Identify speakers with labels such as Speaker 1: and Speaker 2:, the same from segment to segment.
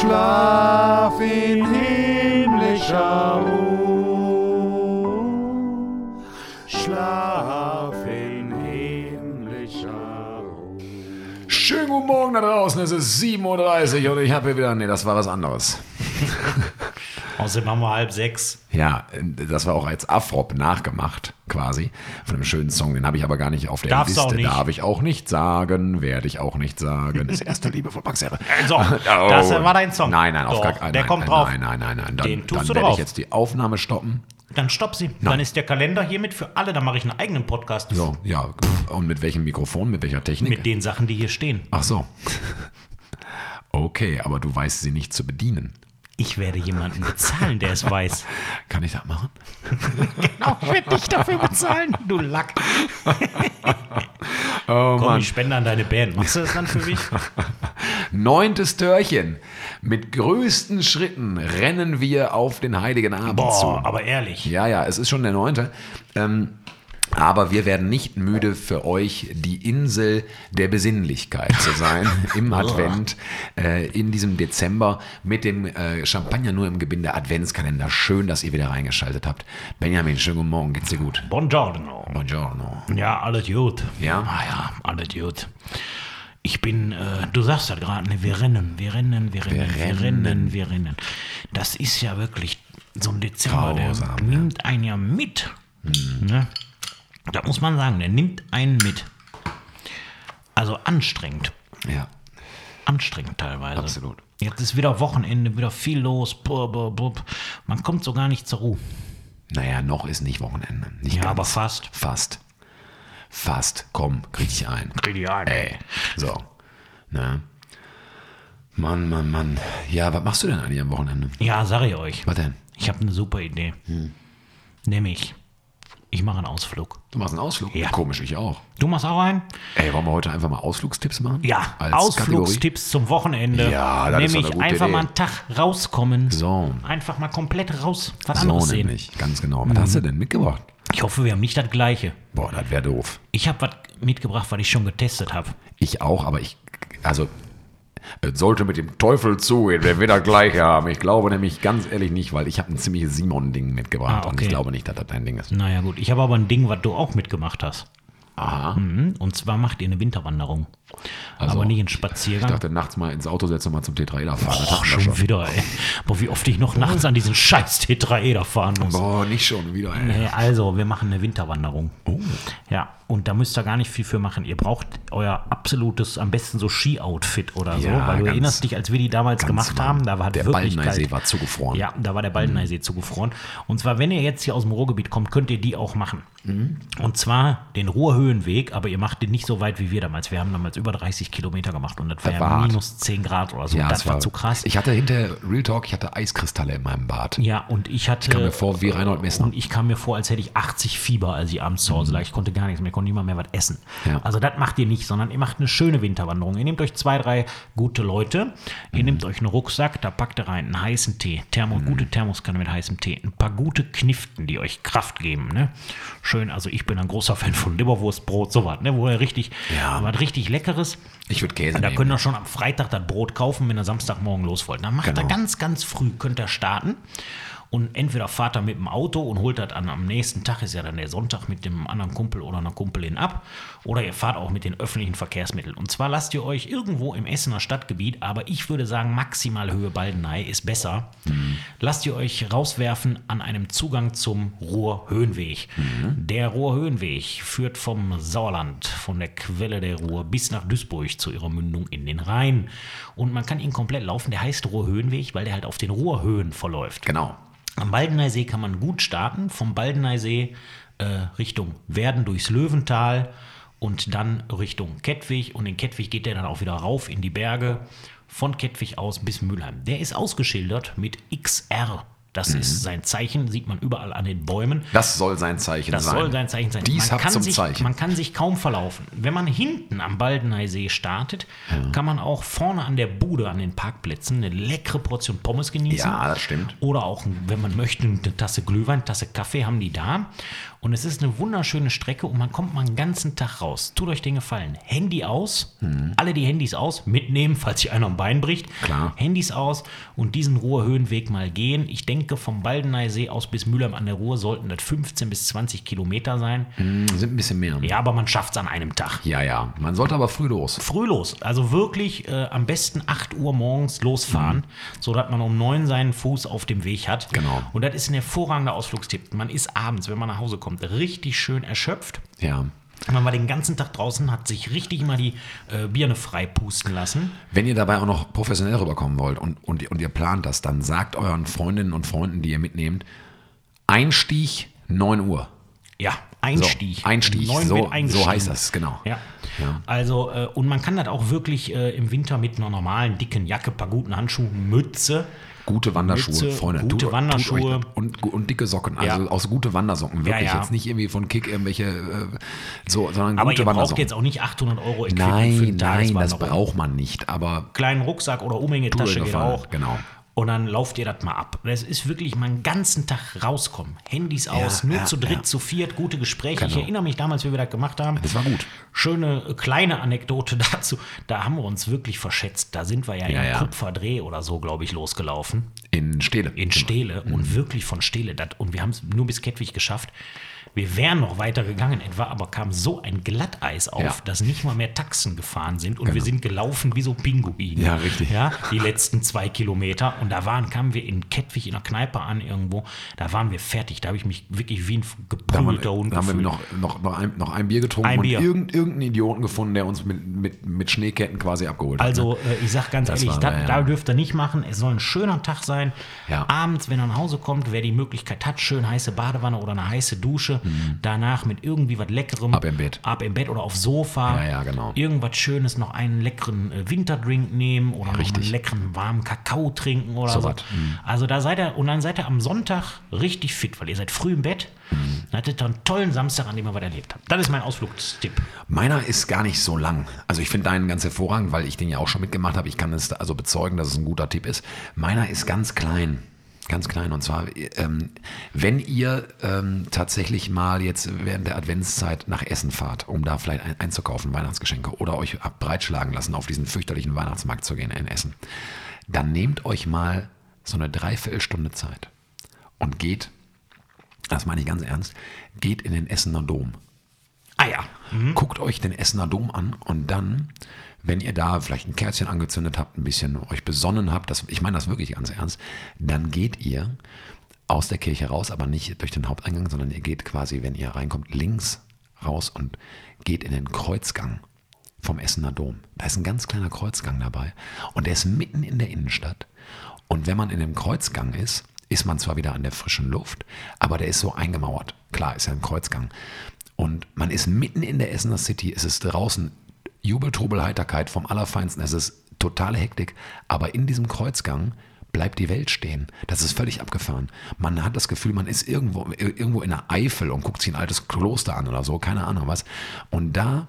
Speaker 1: Schlaf in himmlischer Ruhe. Schlaf in himmlischer Ruhe.
Speaker 2: Schönen guten Morgen da draußen, es ist 7.30 Uhr und ich habe hier wieder, nee, das war was anderes.
Speaker 3: Außerdem haben wir halb sechs.
Speaker 2: Ja, das war auch als Afrop nachgemacht, quasi, von einem schönen Song. Den habe ich aber gar nicht auf der
Speaker 3: Darfst du
Speaker 2: Liste.
Speaker 3: auch nicht.
Speaker 2: Darf ich auch nicht sagen, werde ich auch nicht sagen. Das erste Liebe von Max Herre.
Speaker 3: So, das war dein Song.
Speaker 2: Nein, nein, auf
Speaker 3: Doch,
Speaker 2: gar keinen
Speaker 3: der
Speaker 2: nein,
Speaker 3: kommt
Speaker 2: nein,
Speaker 3: drauf.
Speaker 2: Nein, nein, nein, nein. Dann,
Speaker 3: Den tust
Speaker 2: dann
Speaker 3: du
Speaker 2: werde ich
Speaker 3: drauf.
Speaker 2: jetzt die Aufnahme stoppen.
Speaker 3: Dann stopp sie. Dann ist der Kalender hiermit für alle. Dann mache ich einen eigenen Podcast
Speaker 2: So, ja. Und mit welchem Mikrofon, mit welcher Technik?
Speaker 3: mit den Sachen, die hier stehen.
Speaker 2: Ach so. Okay, aber du weißt sie nicht zu bedienen.
Speaker 3: Ich werde jemanden bezahlen, der es weiß.
Speaker 2: Kann ich das machen?
Speaker 3: Genau, ich werde dich dafür bezahlen, du Lack.
Speaker 2: Oh
Speaker 3: Komm, ich spende an deine Band. Machst du das dann für mich?
Speaker 2: Neuntes Törchen. Mit größten Schritten rennen wir auf den heiligen Abend
Speaker 3: Boah,
Speaker 2: zu.
Speaker 3: aber ehrlich.
Speaker 2: Ja, ja, es ist schon der neunte. Ähm, aber wir werden nicht müde für euch, die Insel der Besinnlichkeit zu sein im Advent, äh, in diesem Dezember mit dem äh, Champagner nur im Gebinde Adventskalender. Schön, dass ihr wieder reingeschaltet habt. Benjamin, schönen guten Morgen, geht's dir gut?
Speaker 3: Buongiorno.
Speaker 2: Buongiorno.
Speaker 3: Ja, alles gut.
Speaker 2: Ja?
Speaker 3: Ah ja, alles gut. Ich bin, äh, du sagst das gerade, ne, wir rennen, wir rennen, wir rennen, wir
Speaker 2: rennen.
Speaker 3: rennen, wir rennen. Das ist ja wirklich so ein Dezember,
Speaker 2: Grausam,
Speaker 3: der nimmt einen ja mit. Ne? Da muss man sagen, der nimmt einen mit. Also anstrengend,
Speaker 2: Ja,
Speaker 3: anstrengend teilweise.
Speaker 2: Absolut.
Speaker 3: Jetzt ist wieder Wochenende, wieder viel los. Bub, bub, bub. Man kommt so gar nicht zur Ruhe.
Speaker 2: naja, noch ist nicht Wochenende. Nicht
Speaker 3: Ja,
Speaker 2: ganz.
Speaker 3: aber fast.
Speaker 2: Fast. Fast. Komm, krieg dich ein.
Speaker 3: Krieg ich ein.
Speaker 2: Ey. So. Ne? Mann, Mann, Mann. Ja, was machst du denn eigentlich am Wochenende?
Speaker 3: Ja, sag ich euch.
Speaker 2: Was denn?
Speaker 3: Ich habe eine super Idee. Nämlich, ich mache einen Ausflug.
Speaker 2: Du machst einen Ausflug?
Speaker 3: Ja.
Speaker 2: Komisch, ich auch.
Speaker 3: Du machst auch einen?
Speaker 2: Ey, wollen wir heute einfach mal Ausflugstipps machen?
Speaker 3: Ja,
Speaker 2: Als
Speaker 3: Ausflugstipps zum Wochenende.
Speaker 2: Ja, das ist
Speaker 3: Nämlich
Speaker 2: eine gute
Speaker 3: einfach
Speaker 2: Idee.
Speaker 3: mal einen Tag rauskommen.
Speaker 2: So.
Speaker 3: Einfach mal komplett raus. Was
Speaker 2: Kategorie?
Speaker 3: anderes
Speaker 2: So
Speaker 3: sehen.
Speaker 2: ganz genau. Was hast du denn mitgebracht?
Speaker 3: Ich hoffe, wir haben nicht das Gleiche.
Speaker 2: Boah, das wäre doof.
Speaker 3: Ich habe was mitgebracht, was ich schon getestet habe.
Speaker 2: Ich auch, aber ich, also, es sollte mit dem Teufel zugehen, wenn wir das Gleiche haben. Ich glaube nämlich ganz ehrlich nicht, weil ich habe ein ziemliches Simon-Ding mitgebracht
Speaker 3: Ah,
Speaker 2: und ich
Speaker 3: okay.
Speaker 2: glaube nicht, dass das dein Ding ist.
Speaker 3: Naja, gut. Ich habe aber ein Ding, was du auch mitgemacht hast.
Speaker 2: Aha.
Speaker 3: Mhm. Und zwar macht ihr eine Winterwanderung.
Speaker 2: Also,
Speaker 3: aber nicht einen
Speaker 2: Ich
Speaker 3: Spaziergang.
Speaker 2: dachte, nachts mal ins Auto setzen und mal zum Tetraeder fahren.
Speaker 3: Boah,
Speaker 2: wir
Speaker 3: schon wieder, ey. Boah, wie oft ich noch nachts an diesen scheiß Tetraeder fahren muss.
Speaker 2: Boah, nicht schon wieder, ey.
Speaker 3: Nee, also, wir machen eine Winterwanderung.
Speaker 2: Oh.
Speaker 3: Ja, und da müsst ihr gar nicht viel für machen. Ihr braucht euer absolutes, am besten so Ski-Outfit oder so,
Speaker 2: Ja,
Speaker 3: weil du
Speaker 2: ganz-
Speaker 3: erinnerst dich, als wir die damals gemacht haben, da war
Speaker 2: Der
Speaker 3: wirklich
Speaker 2: Baldeneysee
Speaker 3: kalt.
Speaker 2: war zugefroren.
Speaker 3: Ja, da war der Baldeneysee zugefroren. Und zwar, wenn ihr jetzt hier aus dem Ruhrgebiet kommt, könnt ihr die auch machen. Und zwar den Ruhrhöhenweg, aber ihr macht den nicht so weit wie wir damals. Wir haben damals über 30 Kilometer gemacht und das war
Speaker 2: Das
Speaker 3: ja
Speaker 2: war hart.
Speaker 3: minus 10 Grad oder so.
Speaker 2: Ja,
Speaker 3: das
Speaker 2: es
Speaker 3: war, zu krass.
Speaker 2: Ich hatte hinter Real Talk, ich hatte Eiskristalle in meinem Bad.
Speaker 3: Ja, und ich hatte.
Speaker 2: kam mir vor wie Reinhold Messner.
Speaker 3: Und ich kam mir vor, als hätte ich 80 Fieber, als ich abends zu Hause lag. Ich konnte gar nichts mehr, nicht mal mehr was essen.
Speaker 2: Mhm. Ja.
Speaker 3: Also, das macht ihr nicht, sondern ihr macht eine schöne Winterwanderung. Ihr nehmt euch zwei, drei gute Leute, ihr nehmt euch einen Rucksack, da packt ihr rein einen heißen Tee, Thermo,
Speaker 2: Mhm.
Speaker 3: gute Thermoskanne mit heißem Tee, ein paar gute Kniften, die euch Kraft geben. Ne? Schön, also ich bin ein großer Fan von Leberwurstbrot, sowas, ne? wo ihr richtig,
Speaker 2: Ja.
Speaker 3: was richtig Leckeres.
Speaker 2: Ich würde Käse
Speaker 3: Da
Speaker 2: nehmen.
Speaker 3: könnt ihr schon am Freitag das Brot kaufen, wenn ihr Samstagmorgen los wollt. Dann macht
Speaker 2: Genau.
Speaker 3: ihr ganz, ganz früh, könnt ihr starten. Und entweder fahrt ihr mit dem Auto und holt das an, am nächsten Tag, ist ja dann der Sonntag, mit dem anderen Kumpel oder einer Kumpelin ab. Oder ihr fahrt auch mit den öffentlichen Verkehrsmitteln. Und zwar lasst ihr euch irgendwo im Essener Stadtgebiet, aber ich würde sagen, maximal Höhe Baldenei ist besser. Lasst ihr euch rauswerfen an einem Zugang zum Ruhrhöhenweg. Der Ruhrhöhenweg führt vom Sauerland, von der Quelle der Ruhr bis nach Duisburg zu ihrer Mündung in den Rhein. Und man kann ihn komplett laufen. Der heißt Ruhrhöhenweg, weil der halt auf den Ruhrhöhen verläuft.
Speaker 2: Genau.
Speaker 3: Am Baldeneysee kann man gut starten. Vom Baldeneysee äh, Richtung Werden durchs Löwental und dann Richtung Kettwig. Und in Kettwig geht der dann auch wieder rauf in die Berge. von Kettwig aus bis Mülheim. Der ist ausgeschildert mit XR. Das
Speaker 2: Mhm.
Speaker 3: ist sein Zeichen, sieht man überall an den Bäumen.
Speaker 2: Das soll sein Zeichen
Speaker 3: Das
Speaker 2: sein.
Speaker 3: soll sein Zeichen sein.
Speaker 2: Dies
Speaker 3: man, kann
Speaker 2: zum
Speaker 3: sich,
Speaker 2: Zeichen.
Speaker 3: man kann sich kaum verlaufen. Wenn man hinten am Baldeneysee startet, kann man auch vorne an der Bude, an den Parkplätzen, eine leckere Portion Pommes genießen.
Speaker 2: Ja, das stimmt.
Speaker 3: Oder auch, wenn man möchte, eine Tasse Glühwein, eine Tasse Kaffee haben die da. Und es ist eine wunderschöne Strecke und man kommt mal einen ganzen Tag raus. Tut euch den Gefallen. Handy aus, alle die Handys aus, mitnehmen, falls sich einer am Bein bricht.
Speaker 2: Klar.
Speaker 3: Handys aus und diesen Ruhrhöhenweg mal gehen. Ich denke, vom Baldeneysee aus bis Mülheim an der Ruhr sollten das 15 bis 20 Kilometer sein.
Speaker 2: Sind ein bisschen mehr.
Speaker 3: Ja, aber man schafft es an einem Tag.
Speaker 2: Ja, ja. Man sollte aber früh los.
Speaker 3: Früh los, also wirklich äh, am besten 8 Uhr morgens losfahren, sodass man um 9 seinen Fuß auf dem Weg hat.
Speaker 2: Genau.
Speaker 3: Und das ist ein hervorragender Ausflugstipp. Man ist abends, wenn man nach Hause kommt, richtig schön erschöpft.
Speaker 2: Ja.
Speaker 3: Man war den ganzen Tag draußen, hat sich richtig mal die äh, Birne frei pusten lassen.
Speaker 2: Wenn ihr dabei auch noch professionell rüberkommen wollt und, und, und ihr plant das, dann sagt euren Freundinnen und Freunden, die ihr mitnehmt, Einstieg 9 Uhr.
Speaker 3: Ja, Einstieg.
Speaker 2: So, Einstieg, so- so heißt das, genau.
Speaker 3: Ja.
Speaker 2: Ja.
Speaker 3: Also, äh, und man kann das auch wirklich äh, im Winter mit einer normalen, dicken Jacke, paar guten Handschuhen, Mütze.
Speaker 2: Gute Wanderschuhe,
Speaker 3: Mütze,
Speaker 2: Freunde.
Speaker 3: gute
Speaker 2: tut,
Speaker 3: Wanderschuhe.
Speaker 2: Tut und, und dicke Socken, also
Speaker 3: Ja.
Speaker 2: aus gute Wandersocken. Wirklich
Speaker 3: Ja, ja.
Speaker 2: jetzt nicht irgendwie von Kick irgendwelche, äh, so, sondern
Speaker 3: Aber
Speaker 2: gute
Speaker 3: ihr braucht
Speaker 2: Wandersocken.
Speaker 3: jetzt auch nicht 800 Euro Equipment
Speaker 2: nein, nein, das braucht man nicht, aber
Speaker 3: Kleinen Rucksack oder Umhängetasche geht auch.
Speaker 2: genau.
Speaker 3: Und dann lauft ihr das mal ab. Das ist wirklich mal einen ganzen Tag rauskommen. Handys aus, nur
Speaker 2: ja,
Speaker 3: zu dritt,
Speaker 2: ja.
Speaker 3: zu viert, gute Gespräche. Ich
Speaker 2: Genau.
Speaker 3: erinnere mich damals, wie wir das gemacht haben.
Speaker 2: das war gut.
Speaker 3: Schöne äh, kleine Anekdote dazu. Da haben wir uns wirklich verschätzt. Da sind wir ja,
Speaker 2: Ja,
Speaker 3: in
Speaker 2: ja.
Speaker 3: Kupferdreh oder so, glaube ich, losgelaufen.
Speaker 2: In Stele.
Speaker 3: In Stele
Speaker 2: Mhm.
Speaker 3: und wirklich von Stele. Dat, und wir haben es nur bis Kettwig geschafft. Wir wären noch weiter gegangen etwa, aber kam so ein Glatteis auf,
Speaker 2: Ja.
Speaker 3: dass nicht mal mehr Taxen gefahren sind und wir sind gelaufen wie so Pinguine.
Speaker 2: Ja, richtig.
Speaker 3: Ja, die letzten zwei Kilometer. Und da waren, kamen wir in Kettwig in einer Kneipe an irgendwo. Da waren wir fertig. Da habe ich mich wirklich wie ein geprügelter Hund
Speaker 2: da haben wir
Speaker 3: gefühlt.
Speaker 2: noch, noch, noch, ein, noch ein Bier getrunken
Speaker 3: Ein
Speaker 2: und
Speaker 3: Bier.
Speaker 2: Irgend, irgendeinen Idioten gefunden, der uns mit, mit, mit Schneeketten quasi abgeholt hat. ne?
Speaker 3: Also, äh, ich sag ganz
Speaker 2: Das
Speaker 3: ehrlich, da,
Speaker 2: ja,
Speaker 3: da dürft ihr nicht machen. Es soll ein schöner Tag sein.
Speaker 2: Ja.
Speaker 3: Abends, wenn er nach Hause kommt, wer die Möglichkeit hat, schön heiße Badewanne oder eine heiße Dusche. Danach mit irgendwie was Leckerem.
Speaker 2: Mhm. Ab im Bett.
Speaker 3: Ab im Bett oder aufs Sofa.
Speaker 2: Ja, ja, genau.
Speaker 3: Irgendwas Schönes, noch einen leckeren äh, Winterdrink nehmen oder noch
Speaker 2: Richtig.
Speaker 3: einen leckeren warmen Kakao trinken oder
Speaker 2: So
Speaker 3: so.
Speaker 2: was. Mhm.
Speaker 3: Also da seid ihr, und dann seid ihr am Sonntag richtig fit, weil ihr seid früh im Bett.
Speaker 2: Mhm.
Speaker 3: Dann hattet ihr einen tollen Samstag, an dem ihr was erlebt habt. Das ist mein Ausflugstipp.
Speaker 2: Meiner ist gar nicht so lang. Also ich finde deinen ganz hervorragend, weil ich den ja auch schon mitgemacht habe. Ich kann es also bezeugen, dass es ein guter Tipp ist. Meiner ist ganz klein. Ganz klein. Und zwar, ähm, wenn ihr ähm, tatsächlich mal jetzt während der Adventszeit nach Essen fahrt, um da vielleicht ein, einzukaufen, Weihnachtsgeschenke, oder euch breitschlagen lassen, auf diesen fürchterlichen Weihnachtsmarkt zu gehen in Essen, dann nehmt euch mal so eine Dreiviertelstunde Zeit und geht, das meine ich ganz ernst, geht in den Essener Dom.
Speaker 3: Ah ja.
Speaker 2: Guckt euch den Essener Dom an und dann, wenn ihr da vielleicht ein Kerzchen angezündet habt, ein bisschen euch besonnen habt, das, ich meine das wirklich ganz ernst, dann geht ihr aus der Kirche raus, aber nicht durch den Haupteingang, sondern ihr geht quasi, wenn ihr reinkommt, links raus und geht in den Kreuzgang vom Essener Dom. Da ist ein ganz kleiner Kreuzgang dabei und der ist mitten in der Innenstadt. Und wenn man in dem Kreuzgang ist, ist man zwar wieder an der frischen Luft, aber der ist so eingemauert. Klar, ist ja ein Kreuzgang. Und man ist mitten in der Essener City, es ist draußen Jubel, Trubel, Heiterkeit vom Allerfeinsten, es ist totale Hektik, aber in diesem Kreuzgang bleibt die Welt stehen. Das ist völlig abgefahren. Man hat das Gefühl, man ist irgendwo, irgendwo in der Eifel und guckt sich ein altes Kloster an oder so, keine Ahnung was. Und da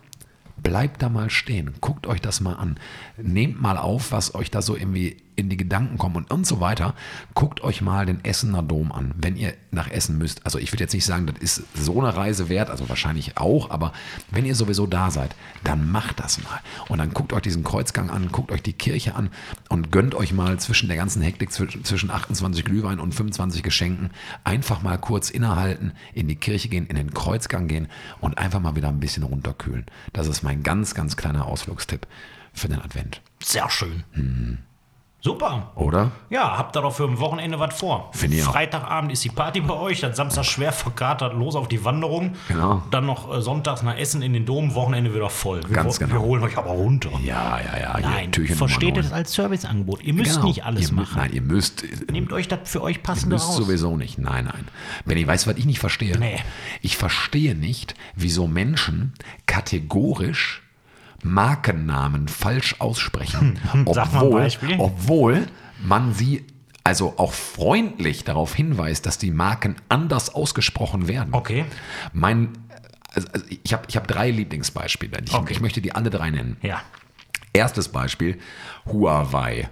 Speaker 2: bleibt da mal stehen, guckt euch das mal an, nehmt mal auf, was euch da so irgendwie in die Gedanken kommt und, und so weiter. Guckt euch mal den Essener Dom an, wenn ihr nach Essen müsst. Also ich würde jetzt nicht sagen, das ist so eine Reise wert, also wahrscheinlich auch, aber wenn ihr sowieso da seid, dann macht das mal. Und dann guckt euch diesen Kreuzgang an, guckt euch die Kirche an und gönnt euch mal zwischen der ganzen Hektik, zwischen, zwischen 28 Glühwein und 25 Geschenken, einfach mal kurz innehalten, in die Kirche gehen, in den Kreuzgang gehen und einfach mal wieder ein bisschen runterkühlen. Das ist mein ganz, ganz kleiner Ausflugstipp für den Advent.
Speaker 3: Sehr schön. Super.
Speaker 2: Oder?
Speaker 3: Ja, habt ihr doch für ein Wochenende was vor.
Speaker 2: Finde ich auch.
Speaker 3: Freitagabend ist die Party bei euch, dann Samstag schwer verkatert, los auf die Wanderung.
Speaker 2: Genau.
Speaker 3: Dann noch äh, sonntags nach Essen in den Dom, Wochenende wieder voll. Wir,
Speaker 2: Ganz genau.
Speaker 3: Wir holen euch aber runter.
Speaker 2: Ja, ja, ja.
Speaker 3: Nein,
Speaker 2: Türchen
Speaker 3: versteht es als Serviceangebot. Ihr müsst
Speaker 2: Genau.
Speaker 3: nicht alles
Speaker 2: ihr
Speaker 3: machen.
Speaker 2: Nein, ihr müsst.
Speaker 3: Nehmt euch das für euch
Speaker 2: Ihr
Speaker 3: passende
Speaker 2: müsst
Speaker 3: raus.
Speaker 2: sowieso nicht. Nein, nein. Wenn ich weiß, was ich nicht verstehe.
Speaker 3: Nee.
Speaker 2: Ich verstehe nicht, wieso Menschen kategorisch Markennamen falsch aussprechen,
Speaker 3: mal ein
Speaker 2: obwohl, obwohl man sie also auch freundlich darauf hinweist, dass die Marken anders ausgesprochen werden.
Speaker 3: Okay.
Speaker 2: Mein, also also ich habe ich hab drei Lieblingsbeispiele. Ich,
Speaker 3: Okay.
Speaker 2: ich möchte die alle drei nennen.
Speaker 3: Ja.
Speaker 2: Erstes Beispiel, Huawei.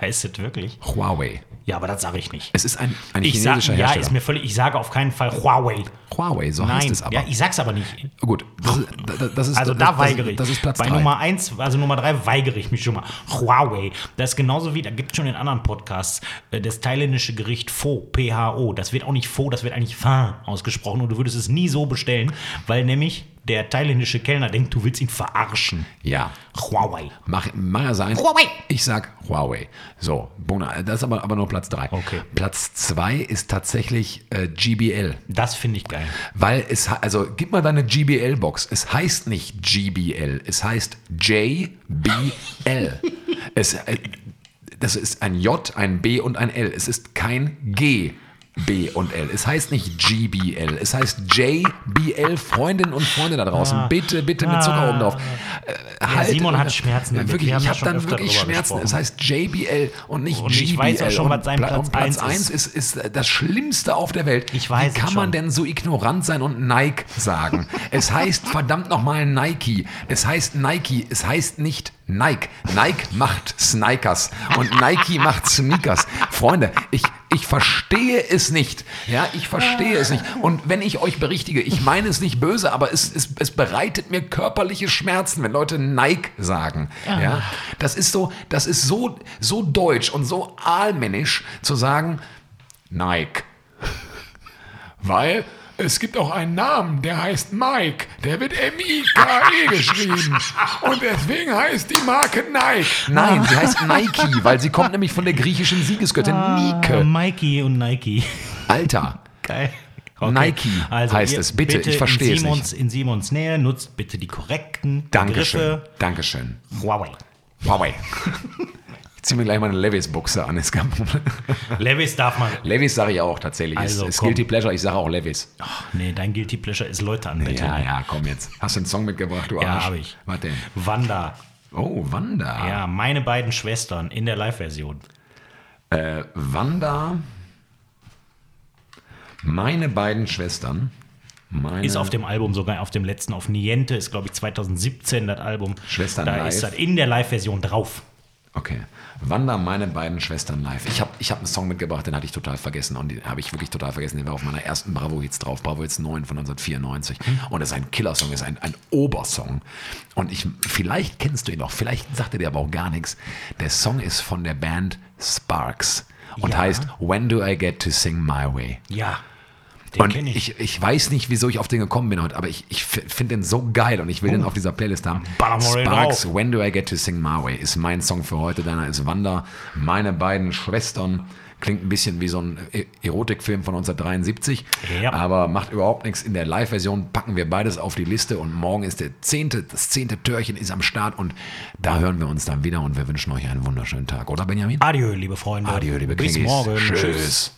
Speaker 3: Heißt das wirklich?
Speaker 2: Huawei.
Speaker 3: Ja, aber das sage ich nicht.
Speaker 2: Es ist ein, ein
Speaker 3: Ich sag,
Speaker 2: chinesischer
Speaker 3: ja,
Speaker 2: Hersteller.
Speaker 3: ist mir völlig, ich sage auf keinen Fall Huawei.
Speaker 2: Huawei, so heißt
Speaker 3: Nein,
Speaker 2: es aber.
Speaker 3: ja, ich sag's aber nicht.
Speaker 2: Gut, das ist, das ist,
Speaker 3: Also da
Speaker 2: das,
Speaker 3: weigere ich.
Speaker 2: Das ist Platz
Speaker 3: Bei
Speaker 2: drei.
Speaker 3: Nummer 1, also Nummer 3 weigere ich mich schon mal. Huawei. Das ist genauso wie, da gibt es schon in anderen Podcasts, äh, das thailändische Gericht Pho, P-H-O. Das wird auch nicht Pho, das wird eigentlich Pho ausgesprochen und du würdest es nie so bestellen, weil nämlich der thailändische Kellner denkt, du willst ihn verarschen.
Speaker 2: Ja,
Speaker 3: Huawei.
Speaker 2: mach, mach er sein.
Speaker 3: Huawei.
Speaker 2: Ich sag Huawei. So, Bona, das ist aber, aber nur Platz drei.
Speaker 3: Okay.
Speaker 2: Platz zwei ist tatsächlich äh, GBL.
Speaker 3: Das finde ich geil.
Speaker 2: Weil es, also gib mal deine GBL-Box. Es heißt nicht GBL, es heißt JBL. es, äh, das ist ein J, ein B und ein L. Es ist kein G. B und L. Es heißt nicht GBL, es heißt JBL. Freundinnen und Freunde da draußen, bitte, bitte mit Zucker oben drauf. Äh, halt-
Speaker 3: Simon hat Schmerzen damit.
Speaker 2: Wirklich,
Speaker 3: Wir
Speaker 2: ich habe
Speaker 3: schon
Speaker 2: dann wirklich Schmerzen.
Speaker 3: gesprochen.
Speaker 2: Es heißt JBL und nicht
Speaker 3: Und
Speaker 2: GBL.
Speaker 3: ich weiß auch schon, was sein
Speaker 2: Pla-
Speaker 3: Platz
Speaker 2: Platz
Speaker 3: eins
Speaker 2: 1 ist, ist das Schlimmste auf der Welt.
Speaker 3: Ich weiß
Speaker 2: Wie kann
Speaker 3: es
Speaker 2: man
Speaker 3: schon.
Speaker 2: denn so ignorant sein und Nike sagen? es heißt verdammt nochmal Nike. Es heißt Nike. Es heißt nicht Nike. Nike macht Snikers und Nike macht Sneakers. Freunde, ich, ich verstehe es nicht. Ja, ich verstehe es nicht. Und wenn ich euch berichtige, ich meine es nicht böse, aber es, es, es bereitet mir körperliche Schmerzen, wenn Leute Nike sagen. Ja, das ist so, das ist so, so deutsch und so aalmännisch zu sagen, Nike. Weil es gibt auch einen Namen, der heißt Mike. Der wird M-I-K-E geschrieben. Und deswegen heißt die Marke Nike. Nein, sie heißt Nike, weil sie kommt nämlich von der griechischen Siegesgöttin
Speaker 3: Äh,
Speaker 2: Nike.
Speaker 3: Mikey und Nike.
Speaker 2: Alter.
Speaker 3: Geil.
Speaker 2: Nike heißt
Speaker 3: ihr
Speaker 2: es. Bitte, ich verstehe es
Speaker 3: Simons, In Simons Nähe nutzt bitte die korrekten
Speaker 2: Dankeschön.
Speaker 3: Begriffe.
Speaker 2: Dankeschön.
Speaker 3: Huawei.
Speaker 2: Huawei. Ich ziehe mir gleich meine Levis-Buchse an. Ist kein Problem.
Speaker 3: Levis darf man.
Speaker 2: Levis sage ich auch tatsächlich.
Speaker 3: Also,
Speaker 2: ist, ist. Guilty Pleasure, ich sage auch Levis.
Speaker 3: Ach, nee, dein Guilty Pleasure ist Leute anbetteln.
Speaker 2: Ja, ja, komm jetzt. Hast du einen Song mitgebracht, du
Speaker 3: Ja,
Speaker 2: Arsch?
Speaker 3: hab ich.
Speaker 2: Was denn?
Speaker 3: Wanda.
Speaker 2: Oh, Wanda.
Speaker 3: Ja, meine beiden Schwestern in der Live-Version.
Speaker 2: Äh, Wanda, meine beiden Schwestern, meine,
Speaker 3: Ist auf dem Album sogar, auf dem letzten, auf Niente, ist glaube ich 2017 das Album.
Speaker 2: Schwestern
Speaker 3: Da
Speaker 2: live.
Speaker 3: ist das in der Live-Version drauf.
Speaker 2: Okay, Wanda, meine beiden Schwestern live. Ich habe ich hab einen Song mitgebracht, den hatte ich total vergessen und den habe ich wirklich total vergessen. Der war auf meiner ersten Bravo-Hits drauf, Bravo-Hits 9 von 1994 und es ist ein Killer-Song, ist ein, ein Obersong und ich, vielleicht kennst du ihn auch, vielleicht sagt er dir aber auch gar nichts. Der Song ist von der Band Sparks und
Speaker 3: Ja.
Speaker 2: heißt When Do I Get to Sing My Way?
Speaker 3: Ja. Den
Speaker 2: Und
Speaker 3: ich.
Speaker 2: ich. Ich, weiß nicht, wieso ich auf den gekommen bin heute, aber ich, ich finde den so geil und ich will den auf dieser Playlist haben. Sparks. When Do I Get to Sing My Way ist mein Song für heute. Deiner ist Wanda. Meine beiden Schwestern. Klingt ein bisschen wie so ein E- Erotikfilm von 1973,
Speaker 3: Ja.
Speaker 2: aber macht überhaupt nichts. In der Live-Version packen wir beides auf die Liste und morgen ist der zehnte, das zehnte Türchen ist am Start und da hören wir uns dann wieder und wir wünschen euch einen wunderschönen Tag, oder Benjamin?
Speaker 3: Adieu, liebe Freunde.
Speaker 2: Adieu, liebe
Speaker 3: Bis
Speaker 2: Kringis.
Speaker 3: morgen.
Speaker 2: Tschüss.